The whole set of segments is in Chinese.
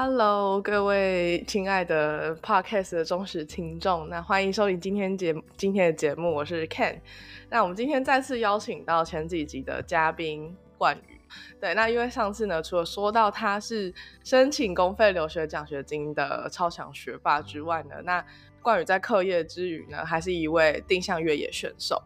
Hello，各位亲爱的 Podcast 的忠实听众，那欢迎收听今天节今天的节目，我是 Ken。那我们今天再次邀请到前几集的嘉宾冠宇。对，那因为上次呢，除了说到他是申请公费留学奖学金的超强学霸之外呢，那冠宇在课业之余呢，还是一位定向越野选手。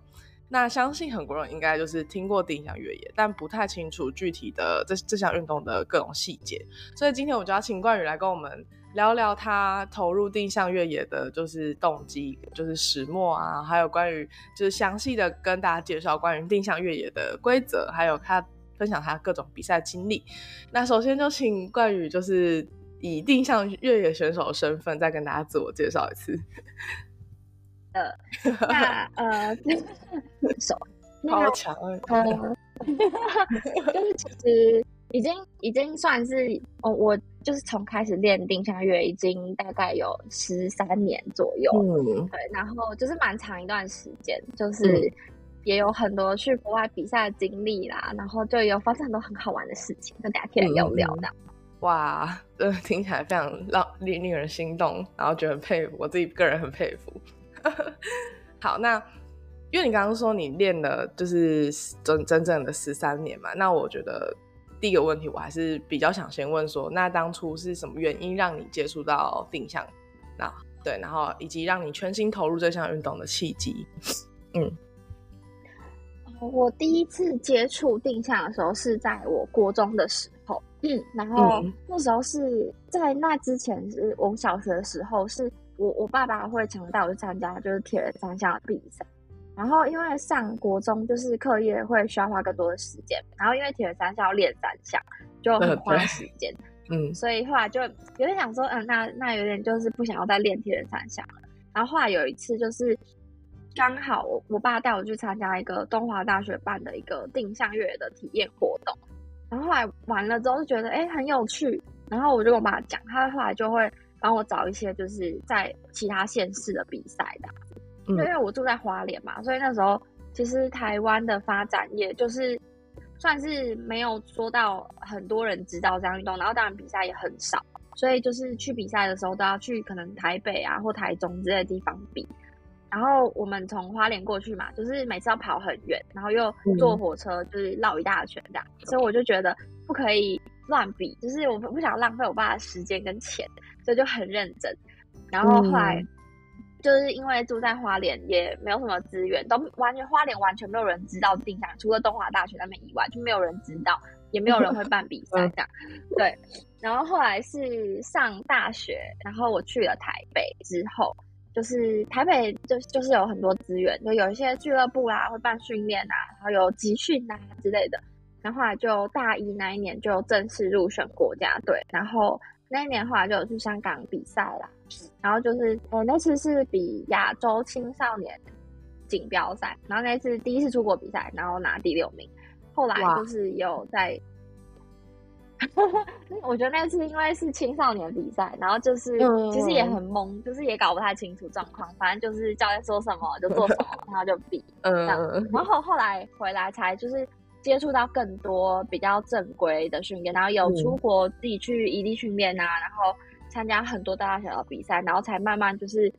那相信很多人应该就是听过定向越野，但不太清楚具体的这这项运动的各种细节。所以今天我就要请冠宇来跟我们聊聊他投入定向越野的，就是动机，就是始末啊，还有关于就是详细的跟大家介绍关于定向越野的规则，还有他分享他各种比赛经历。那首先就请冠宇就是以定向越野选手的身份再跟大家自我介绍一次。呃，那呃，手 好强呃，就是其实已经已经算是哦，我就是从开始练定向乐已经大概有十三年左右，嗯，对，然后就是蛮长一段时间，就是也有很多去国外比赛的经历啦，然后就有发生很多很好玩的事情，跟大家可以聊聊的。哇，这，听起来非常让令令人心动，然后觉得很佩服，我自己个人很佩服。好，那因为你刚刚说你练了就是真真正的十三年嘛，那我觉得第一个问题我还是比较想先问说，那当初是什么原因让你接触到定向？那对，然后以及让你全心投入这项运动的契机？嗯，我第一次接触定向的时候是在我国中的时候，嗯，然后那时候是在那之前是我小学的时候是。我我爸爸会常带我去参加就是铁人三项的比赛，然后因为上国中就是课业会需要花更多的时间，然后因为铁人三项要练三项就很花时间，嗯，所以后来就有点想说，嗯，那那有点就是不想要再练铁人三项了。然后后来有一次就是刚好我我爸带我去参加一个东华大学办的一个定向越野的体验活动，然后后来完了之后就觉得哎很有趣，然后我就跟我爸讲，他后来就会。帮我找一些就是在其他县市的比赛的，因为我住在花莲嘛，所以那时候其实台湾的发展也就是算是没有说到很多人知道这样运动，然后当然比赛也很少，所以就是去比赛的时候都要去可能台北啊或台中之类的地方比，然后我们从花莲过去嘛，就是每次要跑很远，然后又坐火车就是绕一大圈这样，所以我就觉得不可以乱比，就是我不不想浪费我爸的时间跟钱。所以就很认真，然后后来就是因为住在花莲，也没有什么资源，都完全花莲完全没有人知道定向，除了东华大学那边以外，就没有人知道，也没有人会办比赛这样。对，然后后来是上大学，然后我去了台北之后，就是台北就就是有很多资源，就有一些俱乐部啊会办训练啊，然后有集训啊之类的。然后后来就大一那一年就正式入选国家队，然后。那一年后来就有去香港比赛啦，然后就是呃那次是比亚洲青少年锦标赛，然后那次第一次出国比赛，然后拿第六名。后来就是有在，我觉得那次因为是青少年比赛，然后就是其实也很懵，就是也搞不太清楚状况，反正就是教练说什么就做什么，然后就比，嗯，然后后来回来才就是。接触到更多比较正规的训练，然后有出国自己去异地训练啊，然后参加很多大大小小比赛，然后才慢慢就是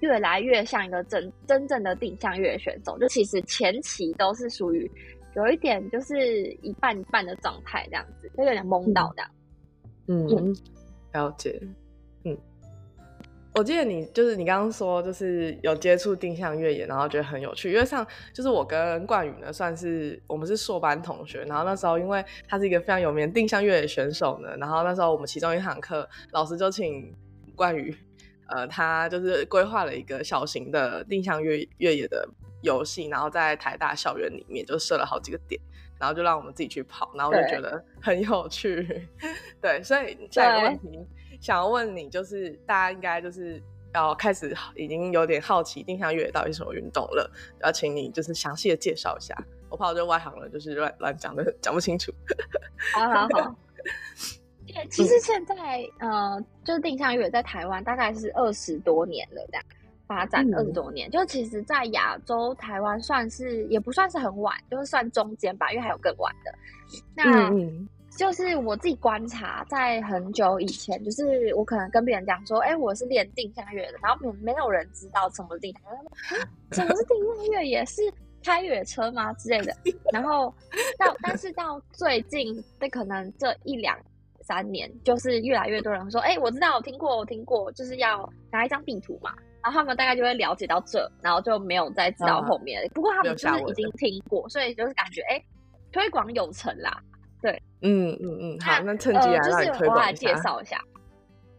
越来越像一个真真正的定向越野选手。就其实前期都是属于有一点就是一半一半的状态这样子，就有点懵到这样。嗯，了解。我记得你就是你刚刚说，就是有接触定向越野，然后觉得很有趣。因为像就是我跟冠宇呢，算是我们是硕班同学。然后那时候，因为他是一个非常有名的定向越野选手呢，然后那时候我们其中一堂课，老师就请冠宇，呃，他就是规划了一个小型的定向越越野的游戏，然后在台大校园里面就设了好几个点，然后就让我们自己去跑，然后我就觉得很有趣。对，所以下一个问题。想要问你，就是大家应该就是要开始已经有点好奇定向越野到底是什么运动了，要请你就是详细的介绍一下。我怕我这外行人就是乱乱讲的讲不清楚。好好好。其实现在呃，就是定向越野在台湾大概是二十多年了，这样发展二十多年，就其实，在亚洲台湾算是也不算是很晚，就是算中间吧，因为还有更晚的。那就是我自己观察，在很久以前，就是我可能跟别人讲说，哎，我是练定向越的，然后没没有人知道什么定向越，什么是定向越，野是开越野车吗之类的。然后到 但是到最近，这可能这一两三年，就是越来越多人说，哎，我知道，我听过，我听过，就是要拿一张地图嘛，然后他们大概就会了解到这，然后就没有再知道后面。不过他们就是已经听过，所以就是感觉，哎，推广有成啦。对，嗯嗯嗯，好，那趁机来来推广一下。介绍一下，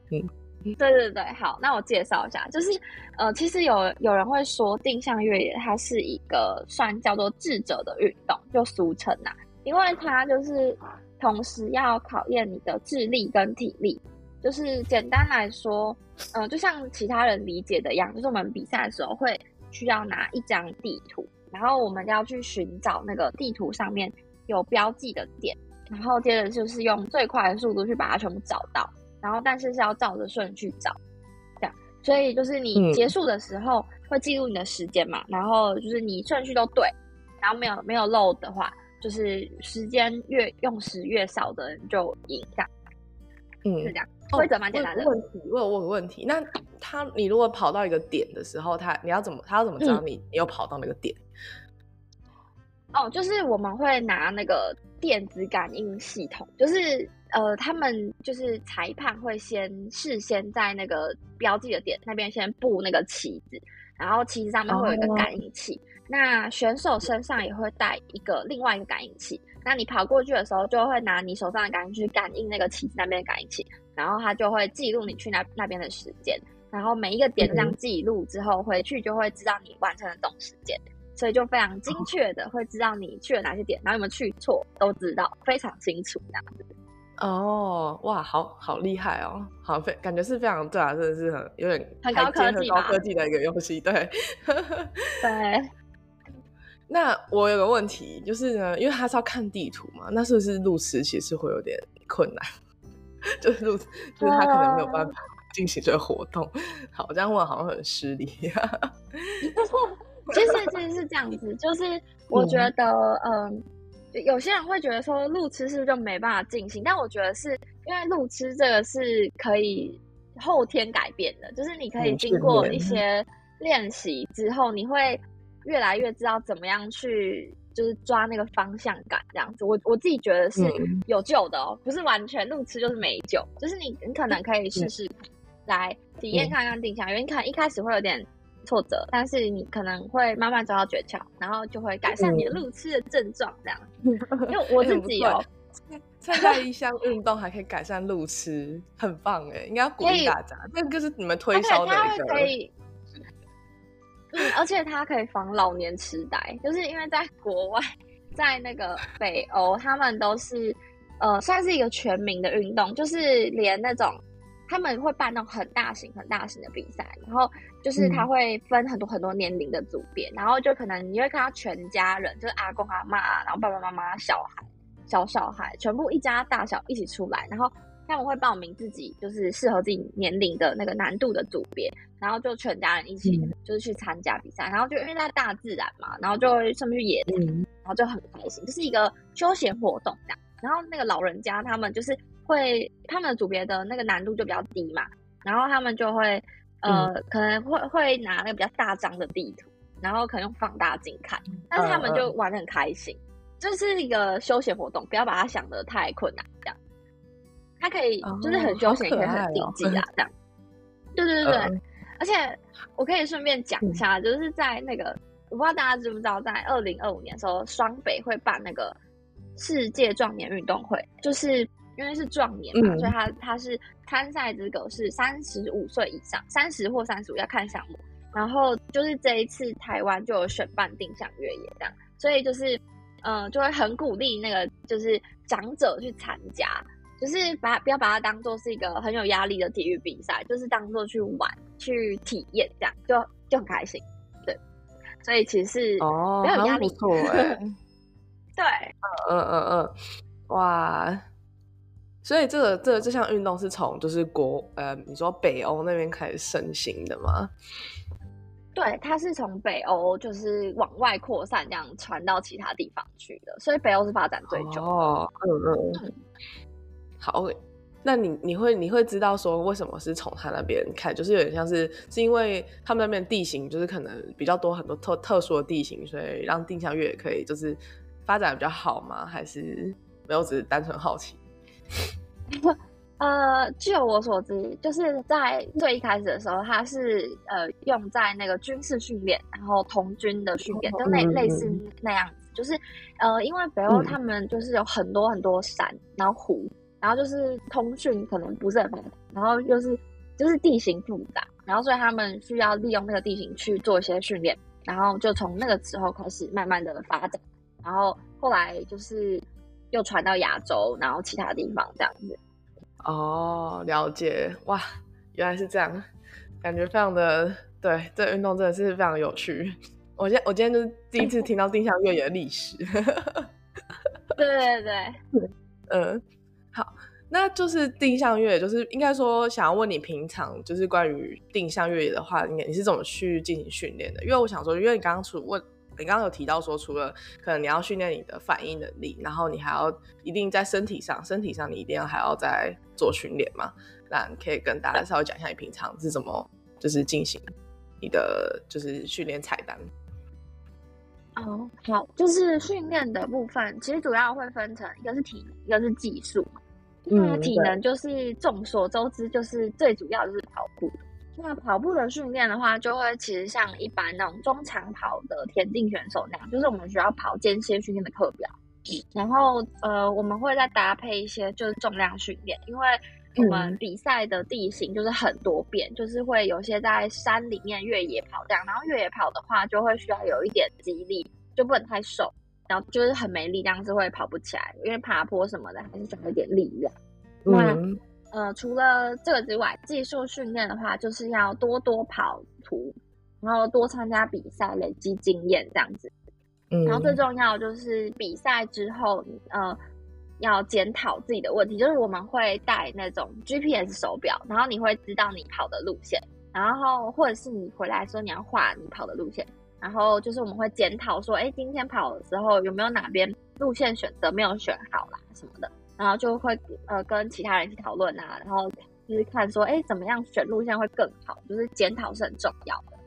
嗯，对对对，好，那我介绍一下，就是呃，其实有有人会说定向越野它是一个算叫做智者的运动，就俗称呐，因为它就是同时要考验你的智力跟体力，就是简单来说，呃，就像其他人理解的一样，就是我们比赛的时候会需要拿一张地图，然后我们要去寻找那个地图上面有标记的点。然后接着就是用最快的速度去把它全部找到，然后但是是要照着顺序找，这样，所以就是你结束的时候会记录你的时间嘛，然后就是你顺序都对，然后没有没有漏的话，就是时间越用时越少的人就赢，这样，嗯，是这样，规则蛮简单的。问题，我有问个问题，那他你如果跑到一个点的时候，他你要怎么他要怎么知道你你有跑到那个点？哦，就是我们会拿那个。电子感应系统就是呃，他们就是裁判会先事先在那个标记的点那边先布那个旗子，然后旗子上面会有一个感应器。那选手身上也会带一个另外一个感应器。那你跑过去的时候，就会拿你手上的感应器感应那个旗子那边的感应器，然后它就会记录你去那那边的时间。然后每一个点这样记录之后，回去就会知道你完成的总时间。所以就非常精确的会知道你去了哪些点，然后有没有去错都知道，非常清楚这样子。哦，哇，好好厉害哦，好非感觉是非常对啊，真的是很有点很高科技高科技的一个游戏，对。对。那我有个问题，就是呢，因为他是要看地图嘛，那是不是路痴其实会有点困难？就是路，就是他可能没有办法进行这个活动。好，这样问好像很失礼。其实其实是这样子，就是我觉得，嗯，有些人会觉得说路痴是不是就没办法进行？但我觉得是因为路痴这个是可以后天改变的，就是你可以经过一些练习之后，你会越来越知道怎么样去就是抓那个方向感这样子。我我自己觉得是有救的哦，不是完全路痴就是没救，就是你你可能可以试试来体验看看定向，因为你可能一开始会有点。挫折，但是你可能会慢慢找到诀窍，然后就会改善你的路痴的症状。这样，因为我自己哦，参加一项运动还可以改善路痴，很棒哎！应该要鼓励大家，这个是你们推销的一个。可以，嗯，而且它可以防老年痴呆，就是因为在国外，在那个北欧，他们都是呃，算是一个全民的运动，就是连那种。他们会办那种很大型、很大型的比赛，然后就是他会分很多很多年龄的组别，然后就可能你会看到全家人，就是阿公阿妈，然后爸爸妈妈、小孩、小小孩，全部一家大小一起出来，然后他们会报名自己就是适合自己年龄的那个难度的组别，然后就全家人一起就是去参加比赛，然后就因为在大自然嘛，然后就会上面去野餐，然后就很开心，就是一个休闲活动这样。然后那个老人家他们就是。会他们的组别的那个难度就比较低嘛，然后他们就会呃可能会会拿那个比较大张的地图，然后可能用放大镜看，但是他们就玩的很开心，就是一个休闲活动，不要把它想的太困难这样。它可以就是很休闲，也可以很竞技啊 这样。对对对对，而且我可以顺便讲一下，就是在那个我不知道大家知不知道，在二零二五年的时候，双北会办那个世界壮年运动会，就是。因为是壮年嘛，所以他他是参赛资格是三十五岁以上，三十或三十五要看项目。然后就是这一次台湾就有选办定向越野这样，所以就是嗯，就会很鼓励那个就是长者去参加，就是把不要把它当做是一个很有压力的体育比赛，就是当做去玩去体验这样，就就很开心。对，所以其实是哦，没有压力，错哎，对，嗯嗯嗯嗯，哇。所以这个这个这项运动是从就是国呃你说北欧那边开始盛行的吗？对，它是从北欧就是往外扩散，这样传到其他地方去的，所以北欧是发展最久。哦，嗯嗯，好，那你你会你会知道说为什么是从他那边看，就是有点像是是因为他们那边地形就是可能比较多很多特特殊的地形，所以让定向越野可以就是发展比较好吗？还是没有，只是单纯好奇？呃，据我所知，就是在最一开始的时候，它是呃用在那个军事训练，然后童军的训练，就类类似那样子。就是呃，因为北欧他们就是有很多很多山，然后湖，然后就是通讯可能不是很发达，然后又是就是地形复杂，然后所以他们需要利用那个地形去做一些训练，然后就从那个时候开始慢慢的发展，然后后来就是又传到亚洲，然后其他地方这样子。哦，了解哇，原来是这样，感觉非常的对，这运动真的是非常有趣。我今我今天就是第一次听到定向越野的历史。对对对，嗯，好，那就是定向越野，就是应该说想要问你平常就是关于定向越野的话，你你是怎么去进行训练的？因为我想说，因为你刚刚除问。你刚刚有提到说，除了可能你要训练你的反应能力，然后你还要一定在身体上，身体上你一定要还要再做训练嘛？那你可以跟大家稍微讲一下你平常是怎么就是进行你的就是训练菜单。哦，好，就是训练的部分，其实主要会分成一个是体能，一个是技术。那体能就是众所周知，就是最主要就是跑步。那跑步的训练的话，就会其实像一般那种中长跑的田径选手那样，就是我们需要跑间歇训练的课表，然后呃，我们会再搭配一些就是重量训练，因为我们比赛的地形就是很多变，就是会有些在山里面越野跑这样，然后越野跑的话就会需要有一点肌力，就不能太瘦，然后就是很没力量是会跑不起来，因为爬坡什么的还是需要一点力量。那呃，除了这个之外，技术训练的话，就是要多多跑图，然后多参加比赛，累积经验这样子。嗯，然后最重要就是比赛之后，呃，要检讨自己的问题，就是我们会带那种 GPS 手表，然后你会知道你跑的路线，然后或者是你回来说你要画你跑的路线，然后就是我们会检讨说，哎，今天跑的时候有没有哪边路线选择没有选好啦什么的。然后就会呃跟其他人去讨论啊，然后就是看说，哎，怎么样选路线会更好，就是检讨是很重要的。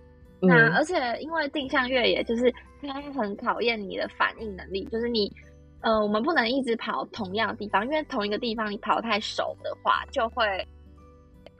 那而且因为定向越野，就是它很考验你的反应能力，就是你呃，我们不能一直跑同样的地方，因为同一个地方你跑太熟的话，就会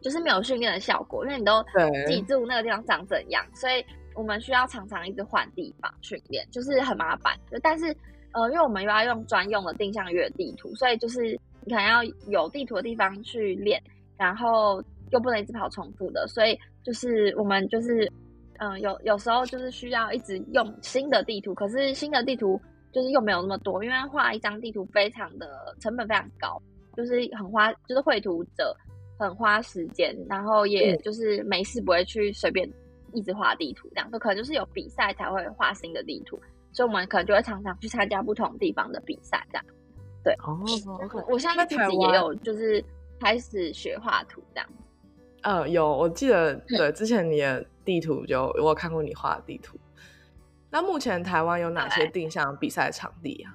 就是没有训练的效果，因为你都记住那个地方长怎样，所以我们需要常常一直换地方训练，就是很麻烦。但是呃，因为我们又要用专用的定向越野地图，所以就是你可能要有地图的地方去练，然后又不能一直跑重复的，所以就是我们就是嗯，有有时候就是需要一直用新的地图，可是新的地图就是又没有那么多，因为画一张地图非常的成本非常高，就是很花，就是绘图者很花时间，然后也就是没事不会去随便一直画地图这样，就可能就是有比赛才会画新的地图。所以我们可能就会常常去参加不同地方的比赛，这样。对，哦，我现在自己也有，就是开始学画图这样。呃，有，我记得，对，之前你的地图就我有看过你画的地图。那目前台湾有哪些定向比赛场地啊？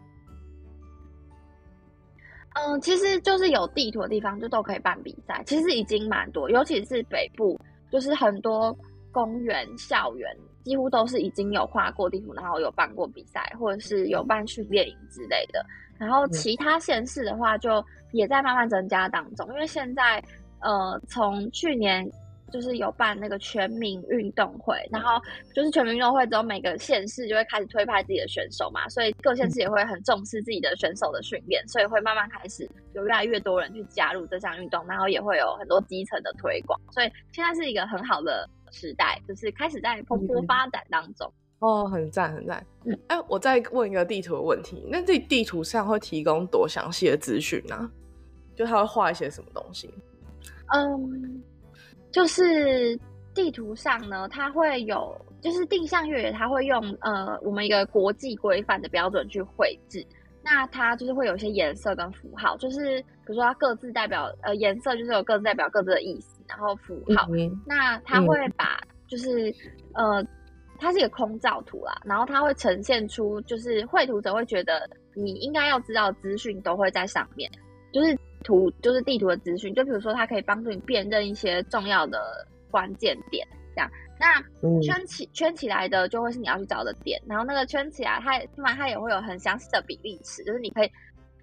嗯，其实就是有地图的地方就都可以办比赛，其实已经蛮多，尤其是北部，就是很多公园、校园。几乎都是已经有画过地图，然后有办过比赛，或者是有办训练营之类的。然后其他县市的话，就也在慢慢增加当中。因为现在，呃，从去年就是有办那个全民运动会，然后就是全民运动会之后，每个县市就会开始推派自己的选手嘛，所以各县市也会很重视自己的选手的训练，所以会慢慢开始有越来越多人去加入这项运动，然后也会有很多基层的推广，所以现在是一个很好的。时代就是开始在蓬勃发展当中哦，很赞很赞。哎，我再问一个地图的问题，那这地图上会提供多详细的资讯呢？就他会画一些什么东西？嗯，就是地图上呢，它会有，就是定向越野，它会用呃我们一个国际规范的标准去绘制。那它就是会有一些颜色跟符号，就是比如说它各自代表呃颜色，就是有各自代表各自的意思。然后符号，那他会把就是呃它是一个空照图啦，然后它会呈现出就是绘图者会觉得你应该要知道资讯都会在上面，就是图就是地图的资讯，就比如说它可以帮助你辨认一些重要的关键点，这样。那圈起圈起来的就会是你要去找的点，然后那个圈起来它另外它也会有很详细的比例尺，就是你可以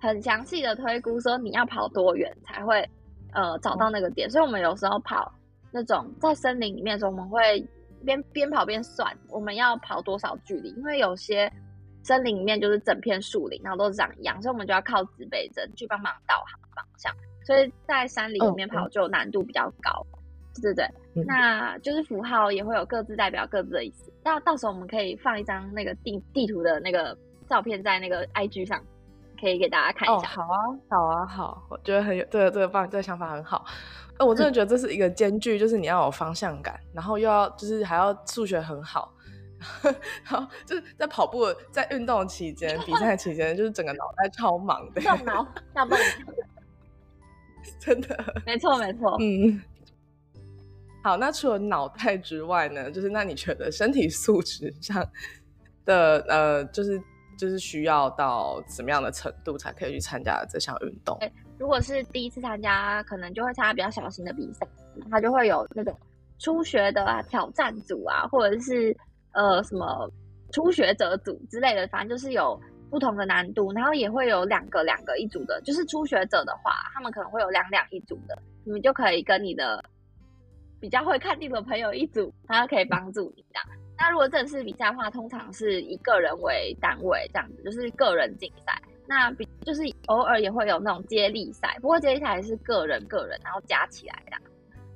很详细的推估说你要跑多远才会呃找到那个点，所以我们有时候跑那种在森林里面的时候，我们会。边边跑边算我们要跑多少距离，因为有些森林里面就是整片树林，然后都是长一样，所以我们就要靠指北针去帮忙导航方向。所以在山林里面跑就难度比较高，对对对。那就是符号也会有各自代表各自的意思。那到时候我们可以放一张那个地地图的那个照片在那个 IG 上，可以给大家看一下。好啊，好啊，好，我觉得很有这个这个棒，这个想法很好。我真的觉得这是一个兼具，就是你要有方向感，然后又要就是还要数学很好，然后就是在跑步、在运动期间、比赛期间，就是整个脑袋超忙的，动脑要动，真的，没错没错，嗯。好，那除了脑袋之外呢，就是那你觉得身体素质上的呃，就是就是需要到什么样的程度才可以去参加这项运动？如果是第一次参加，可能就会参加比较小型的比赛，它就会有那种初学的啊、挑战组啊，或者是呃什么初学者组之类的，反正就是有不同的难度，然后也会有两个两个一组的，就是初学者的话，他们可能会有两两一组的，你们就可以跟你的比较会看地图的朋友一组，他可以帮助你这样。那如果正式比赛的话，通常是以个人为单位这样子，就是个人竞赛。那比就是偶尔也会有那种接力赛，不过接力赛是个人个人，然后加起来的。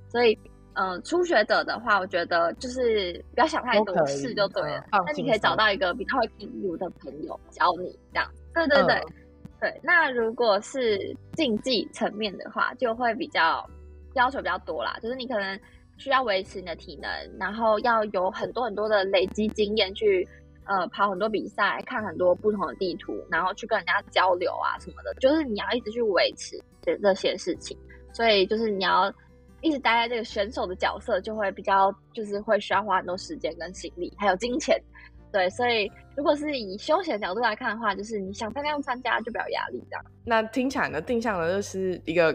所以，嗯，初学者的话，我觉得就是不要想太多，试就对了。那你可以找到一个比较会听路的朋友教你这样。对对对对。那如果是竞技层面的话，就会比较要求比较多啦，就是你可能需要维持你的体能，然后要有很多很多的累积经验去。呃，跑很多比赛，看很多不同的地图，然后去跟人家交流啊什么的，就是你要一直去维持这这些事情，所以就是你要一直待在这个选手的角色，就会比较就是会需要花很多时间跟心力，还有金钱。对，所以如果是以休闲角度来看的话，就是你想参加参加就比较压力这样。那听起来呢，定向的就是一个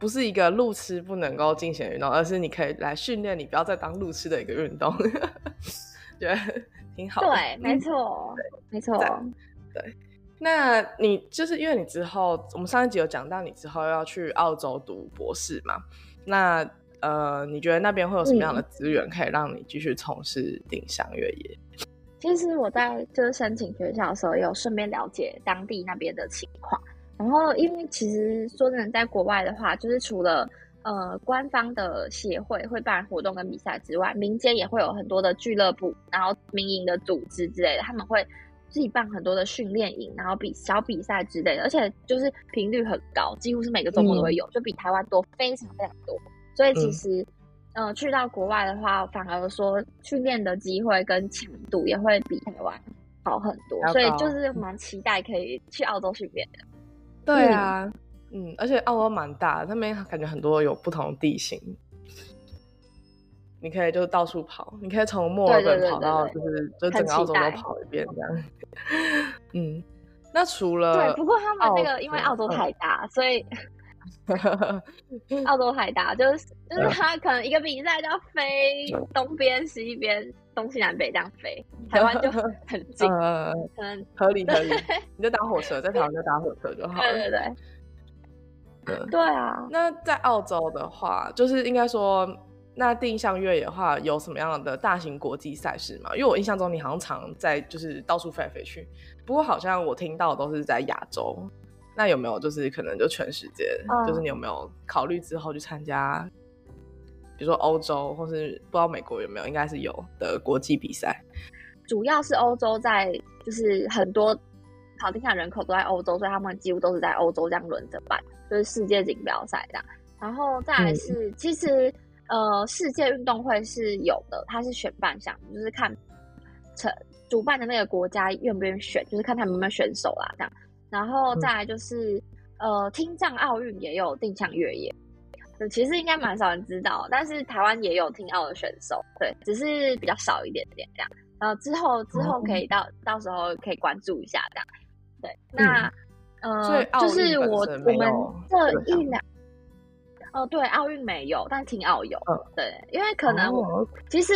不是一个路痴不能够进行运动，而是你可以来训练你不要再当路痴的一个运动。对。挺好，对，没错，没错，对。那你就是因为你之后，我们上一集有讲到你之后要去澳洲读博士嘛？那呃，你觉得那边会有什么样的资源可以让你继续从事定向越野？其实我在就是申请学校的时候，有顺便了解当地那边的情况。然后，因为其实说真的，在国外的话，就是除了呃，官方的协会会办活动跟比赛之外，民间也会有很多的俱乐部，然后民营的组织之类的，他们会自己办很多的训练营，然后比小比赛之类的，而且就是频率很高，几乎是每个周末都会有，就比台湾多非常非常多。所以其实，嗯，去到国外的话，反而说训练的机会跟强度也会比台湾好很多，所以就是蛮期待可以去澳洲训练的。对啊。嗯，而且澳洲蛮大，那边感觉很多有不同地形，你可以就到处跑，你可以从墨尔本跑到就是就整个澳洲都跑一遍这样。嗯，那除了对，不过他们那个因为澳洲太大，所以 澳洲海大，就是就是他可能一个比赛就要飞东边、西边、东西南北这样飞，台湾就 很近，可能合理合理，你就搭火车，在台湾就搭火车就好了。对对 对。对啊，那在澳洲的话，就是应该说，那定向越野的话，有什么样的大型国际赛事吗？因为我印象中你好像常在就是到处飞来飞去，不过好像我听到都是在亚洲。那有没有就是可能就全世界？就是你有没有考虑之后去参加，比如说欧洲，或是不知道美国有没有？应该是有的国际比赛。主要是欧洲在，就是很多跑定向人口都在欧洲，所以他们几乎都是在欧洲这样轮着办。就是世界锦标赛这样，然后再来是，其实呃，世界运动会是有的，它是选办项目，就是看成主办的那个国家愿不愿意选，就是看他们有没有选手啦这样。然后再来就是呃，听障奥运也有定向越野，其实应该蛮少人知道，但是台湾也有听奥的选手，对，只是比较少一点点这样。然后，之后之后可以到到时候可以关注一下这样。对，那呃，就是我我们这一两，哦，对，奥运没有，但听奥有，对，因为可能我其实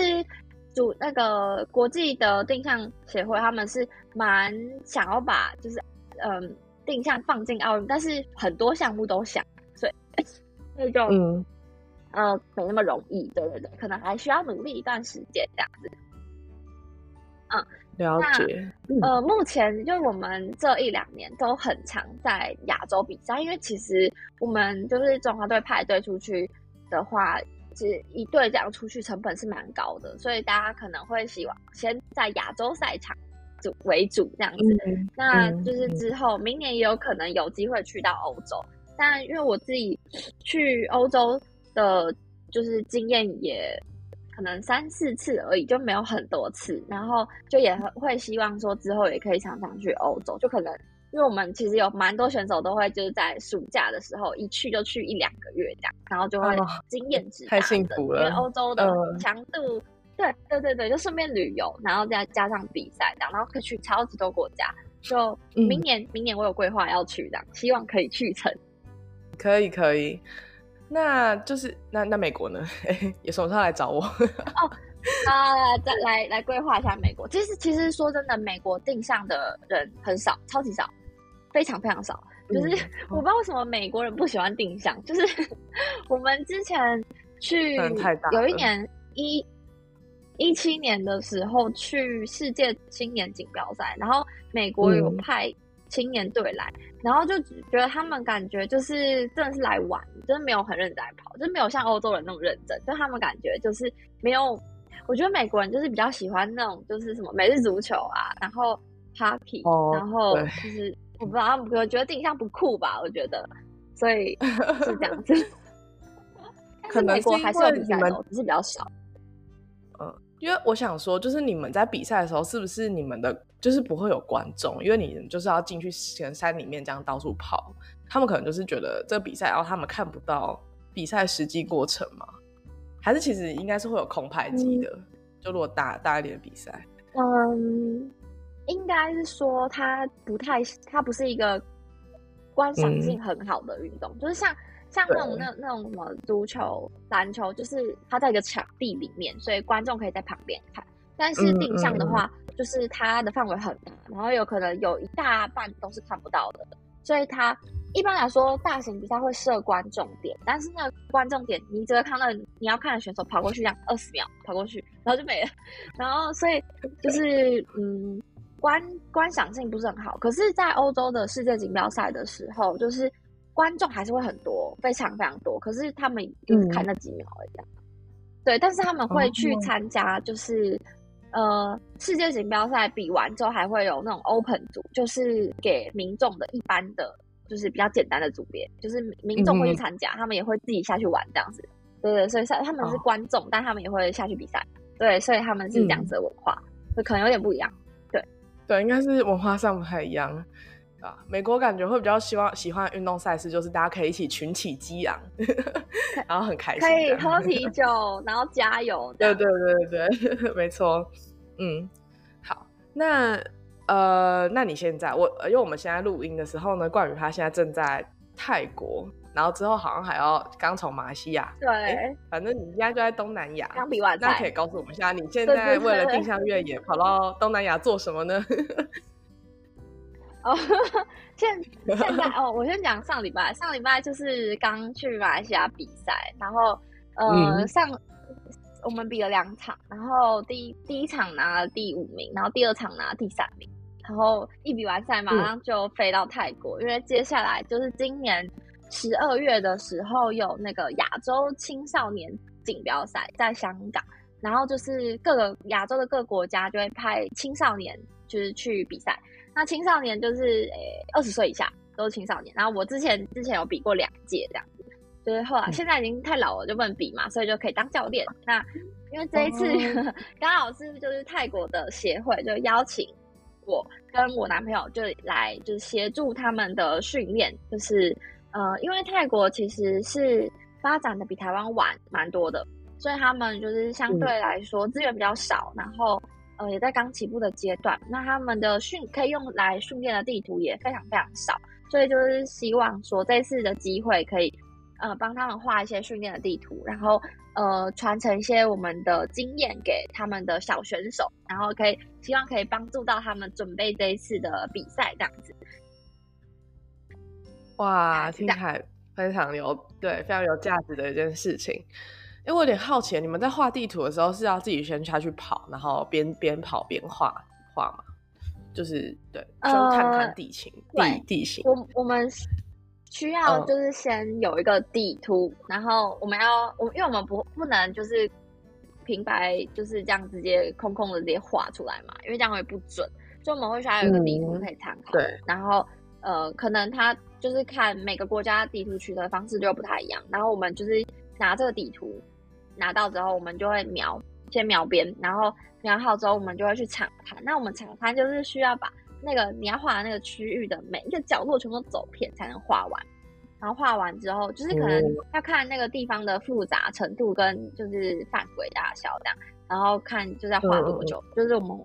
主那个国际的定向协会他们是蛮想要把就是嗯定向放进奥运，但是很多项目都想，所以那种嗯呃没那么容易，对对对，可能还需要努力一段时间这样子。嗯，了解。呃，目前就我们这一两年都很常在亚洲比赛，因为其实我们就是中华队派队出去的话，其实一队这样出去成本是蛮高的，所以大家可能会希望先在亚洲赛场主为主这样子。那就是之后明年也有可能有机会去到欧洲，但因为我自己去欧洲的，就是经验也。可能三四次而已，就没有很多次，然后就也会希望说之后也可以常常去欧洲，就可能因为我们其实有蛮多选手都会就是在暑假的时候一去就去一两个月这样，然后就会经验值太幸福了，因为欧洲的强度，对对对对，就顺便旅游，然后再加上比赛这样，然后可以去超级多国家，就明年明年我有规划要去这样，希望可以去成，可以可以。那就是那那美国呢？也什么时候来找我？哦，啊，再来来规划一下美国。其实其实说真的，美国定向的人很少，超级少，非常非常少。就是我不知道为什么美国人不喜欢定向。就是 我们之前去有一年一一七年的时候去世界青年锦标赛，然后美国有派。青年队来，然后就觉得他们感觉就是真的是来玩，真的没有很认真在跑，就没有像欧洲人那么认真。就他们感觉就是没有，我觉得美国人就是比较喜欢那种就是什么美日足球啊，然后 hockey，然后就是我不知道他们可能觉得定向不酷吧，我觉得，所以 是这样子。可能美国还是有比赛的，只是比较少。嗯，因为我想说，就是你们在比赛的时候，是不是你们的？就是不会有观众，因为你就是要进去前山里面这样到处跑，他们可能就是觉得这个比赛，然后他们看不到比赛实际过程嘛？还是其实应该是会有空拍机的？就如果大大一点的比赛，嗯，应该是说它不太，它不是一个观赏性很好的运动，就是像像那种那那种什么足球、篮球，就是它在一个场地里面，所以观众可以在旁边看。但是定向的话，就是它的范围很大，然后有可能有一大半都是看不到的，所以它一般来说大型比赛会设观众点，但是那个观众点你只会看到你要看的选手跑过去这样二十秒跑过去，然后就没了，然后所以就是嗯观观赏性不是很好。可是，在欧洲的世界锦标赛的时候，就是观众还是会很多，非常非常多，可是他们就是看那几秒而已。对，但是他们会去参加，就是。呃，世界锦标赛比完之后还会有那种 open 组，就是给民众的一般的，就是比较简单的组别，就是民众会去参加，他们也会自己下去玩这样子。对对，所以他们是观众，但他们也会下去比赛。对，所以他们是这样子的文化，就可能有点不一样。对对，应该是文化上不太一样啊。美国感觉会比较希望喜欢运动赛事，就是大家可以一起群起激昂，然后很开心，可以喝啤酒，然后加油。对对对对对，没错。嗯，好，那呃，那你现在我，因为我们现在录音的时候呢，冠宇他现在正在泰国，然后之后好像还要刚从马来西亚，对，反正你现在就在东南亚，刚比完那可以告诉我们一下，你现在为了定向越野跑到东南亚做什么呢？哦，现现在哦，我先讲上礼拜，上礼拜就是刚去马来西亚比赛，然后呃上。我们比了两场，然后第一第一场拿了第五名，然后第二场拿第三名，然后一比完赛马上就飞到泰国，因为接下来就是今年十二月的时候有那个亚洲青少年锦标赛在香港，然后就是各个亚洲的各国家就会派青少年就是去比赛，那青少年就是诶二十岁以下都是青少年，然后我之前之前有比过两届这样子。就是后来现在已经太老了，就不能比嘛，所以就可以当教练。那因为这一次 刚好是就是泰国的协会就邀请我跟我男朋友就来就是协助他们的训练，就是呃因为泰国其实是发展的比台湾晚蛮多的，所以他们就是相对来说资源比较少，然后呃也在刚起步的阶段，那他们的训可以用来训练的地图也非常非常少，所以就是希望说这次的机会可以呃帮他们画一些训练的地图，然后呃传承一些我们的经验给他们的小选手，然后可以希望可以帮助到他们准备这一次的比赛这样子。哇，听起来非常有对非常有价值的一件事情。因为我有点好奇，你们在画地图的时候是要自己先下去跑，然后边边跑边画画吗？就是对，就看看地形地地形。我我们需要就是先有一个地图，然后我们要我因为我们不不能就是平白就是这样直接空空的直接画出来嘛，因为这样会不准，所以我们会需要有一个地图可以参考。对，然后呃，可能它就是看每个国家地图取得方式就不太一样，然后我们就是拿这个地图。拿到之后，我们就会描，先描边，然后描好之后，我们就会去场刊。那我们场刊就是需要把那个你要画的那个区域的每一个角落全部走遍才能画完。然后画完之后，就是可能要看那个地方的复杂程度跟就是范围大小这样，然后看就是要画多久。就是我们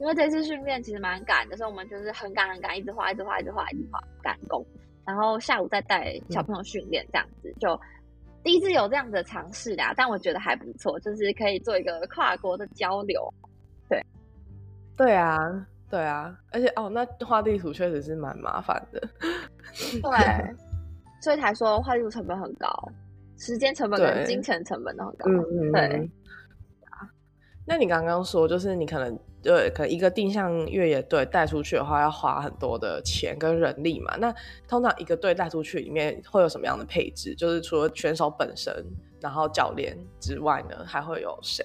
因为这次训练其实蛮赶的，所以我们就是很赶很赶，一直画一直画一直画一直画赶工。然后下午再带小朋友训练这样子就。第一次有这样的尝试啦，但我觉得还不错，就是可以做一个跨国的交流。对，对啊，对啊，而且哦，那画地图确实是蛮麻烦的。对，所以才说画地图成本很高，时间成本跟金钱成本都很高。嗯嗯，对。那你刚刚说，就是你可能对，可能一个定向越野队带出去的话，要花很多的钱跟人力嘛。那通常一个队带出去里面会有什么样的配置？就是除了选手本身，然后教练之外呢，还会有谁？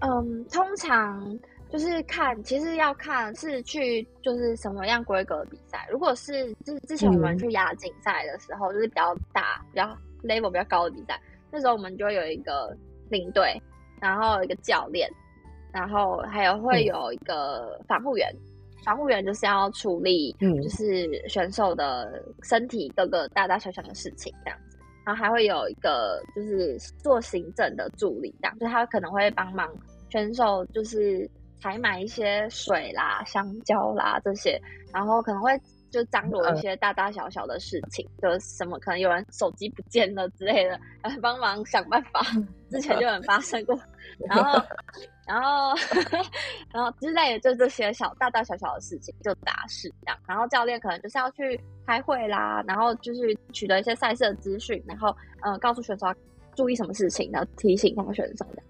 嗯，通常就是看，其实要看是去就是什么样规格的比赛。如果是之之前我们去亚锦赛的时候，就是比较大、比较 level 比较高的比赛，那时候我们就有一个领队。然后一个教练，然后还有会有一个防护员，防护员就是要处理，就是选手的身体各个大大小小的事情这样子。然后还会有一个就是做行政的助理，这样就他可能会帮忙选手，就是采买一些水啦、香蕉啦这些，然后可能会。就张罗一些大大小小的事情，就什么可能有人手机不见了之类的，然后帮忙想办法。之前就有发生过，然后，然后，然后之类的，就这些小大大小小的事情就杂事这样。然后教练可能就是要去开会啦，然后就是取得一些赛事的资讯，然后呃告诉选手要注意什么事情，然后提醒他们选手的。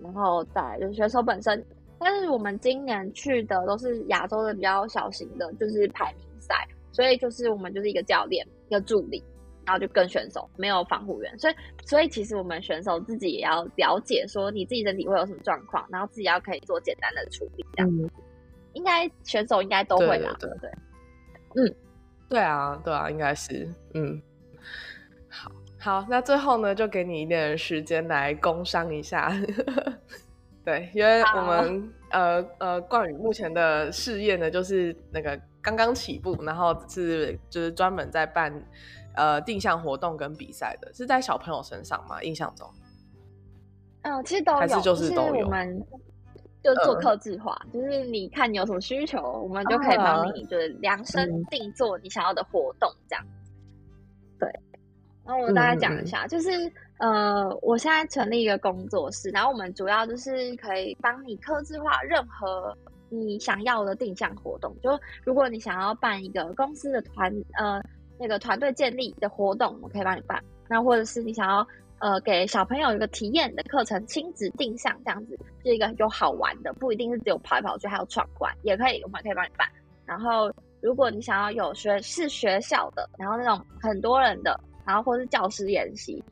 然后再就是选手本身，但是我们今年去的都是亚洲的比较小型的，就是排名。赛，所以就是我们就是一个教练，一个助理，然后就跟选手没有防护员，所以所以其实我们选手自己也要了解说你自己身体会有什么状况，然后自己要可以做简单的处理，这样应该选手应该都会吧？对对，嗯，对。啊，对啊，应该是，嗯，好，好，那最后呢，就给你一点时间来工商一下，对，因为我们呃呃，冠宇目前的事业呢，就是那个。刚刚起步，然后是就是专门在办呃定向活动跟比赛的，是在小朋友身上吗？印象中，嗯，其实都有，还是就是都有。我们就做客制化，就是你看你有什么需求，我们就可以帮你就是量身定做你想要的活动这样。对，然后我大概讲一下，就是呃，我现在成立一个工作室，然后我们主要就是可以帮你客制化任何。你想要的定向活动，就如果你想要办一个公司的团呃那个团队建立的活动，我可以帮你办。那或者是你想要呃给小朋友一个体验的课程，亲子定向这样子，是一个有好玩的，不一定是只有跑来跑去，还有闯关也可以，我们可以帮你办。然后如果你想要有学是学校的，然后那种很多人的，然后或是教师演习，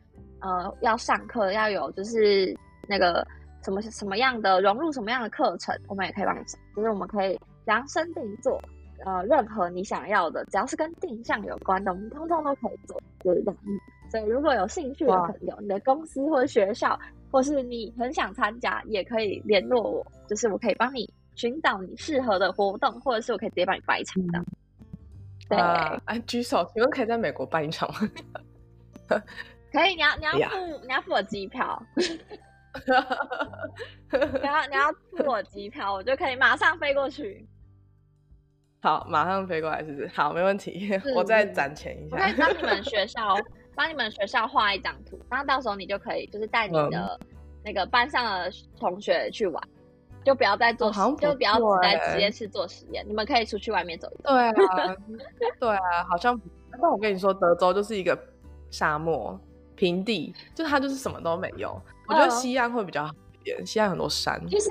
呃要上课要有就是那个。什么什么样的融入什么样的课程，我们也可以帮你想，就是我们可以量身定做，呃，任何你想要的，只要是跟定向有关的，我们通通都可以做，就是这样。所以如果有兴趣的朋友，你的公司或者学校，或是你很想参加，也可以联络我，就是我可以帮你寻找你适合的活动，或者是我可以直接帮你办一场的。对，哎，举手，请问可以在美国办一场吗？可以，你要你要付你要付我机票。你要你要付我机票，我就可以马上飞过去。好，马上飞过来，是不是？好，没问题。我再攒钱一下。我可以帮你们学校 帮你们学校画一张图，然后到时候你就可以就是带你的那个班上的同学去玩，就不要再做，就不要只在实验室做实验。你们可以出去外面走一走。对啊，对啊，好像。但我跟你说，德州就是一个沙漠平地，就它就是什么都没有。我觉得西安会比较好一点，西安很多山。其实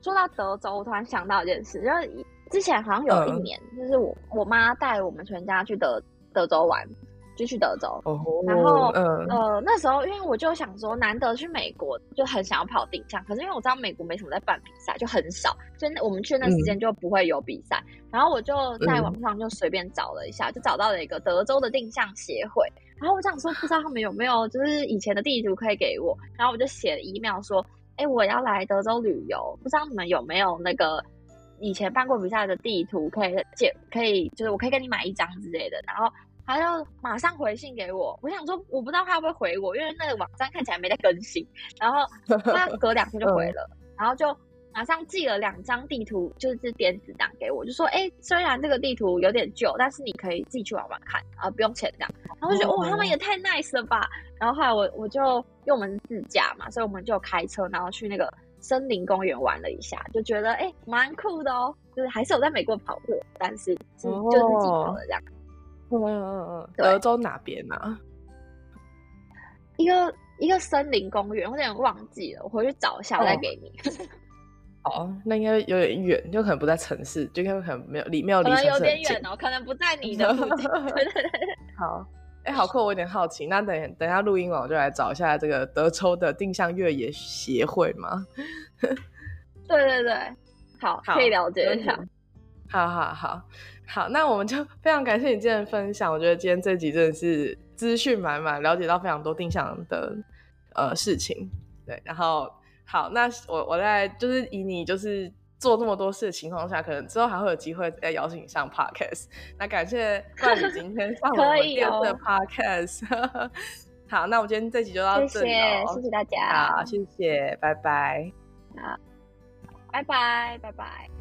说到德州，我突然想到一件事，就是。之前好像有一年，就是我我妈带我们全家去德德州玩，就去德州。然后呃那时候因为我就想说，难得去美国，就很想要跑定向。可是因为我知道美国没什么在办比赛，就很少，所以我们去那时间就不会有比赛。然后我就在网上就随便找了一下，就找到了一个德州的定向协会。然后我想说，不知道他们有没有就是以前的地图可以给我。然后我就写了 email 说，哎，我要来德州旅游，不知道你们有没有那个。以前办过比赛的地图可以借，可以就是我可以跟你买一张之类的，然后他就马上回信给我。我想说，我不知道他会不会回我，因为那个网站看起来没在更新。然后他隔两天就回了，然后就马上寄了两张地图，就是电子档给我，就说：“哎，虽然这个地图有点旧，但是你可以自己去玩玩看，啊，不用钱这样。”然后就觉得哇，他们也太 nice 了吧。然后后来我我就因为我们自驾嘛，所以我们就开车，然后去那个。森林公园玩了一下，就觉得哎，蛮酷的哦。就是还是有在美国跑过，但是是就自己跑的这样。嗯嗯嗯，德州哪边啊？一个一个森林公园，我有点忘记了，我回去找一下，我再给你。哦，那应该有点远，就可能不在城市，就可能没有离没有离可能有点远哦，可能不在你的附近。对 对对，好。哎，好酷！我有点好奇，那等等下录音完，我就来找一下这个德州的定向越野协会嘛。对对对，好，可以了解一下。好好好好，那我们就非常感谢你今天的分享。我觉得今天这集真的是资讯满满，了解到非常多定向的呃事情。对，然后好，那我我在就是以你就是。做这么多事的情况下，可能之后还会有机会再邀请你上 podcast。那感谢冠宇今天上我们第二次 podcast。好，那我们今天这集就到这里了，谢谢大家，好，谢谢，拜拜，好，拜拜，拜拜。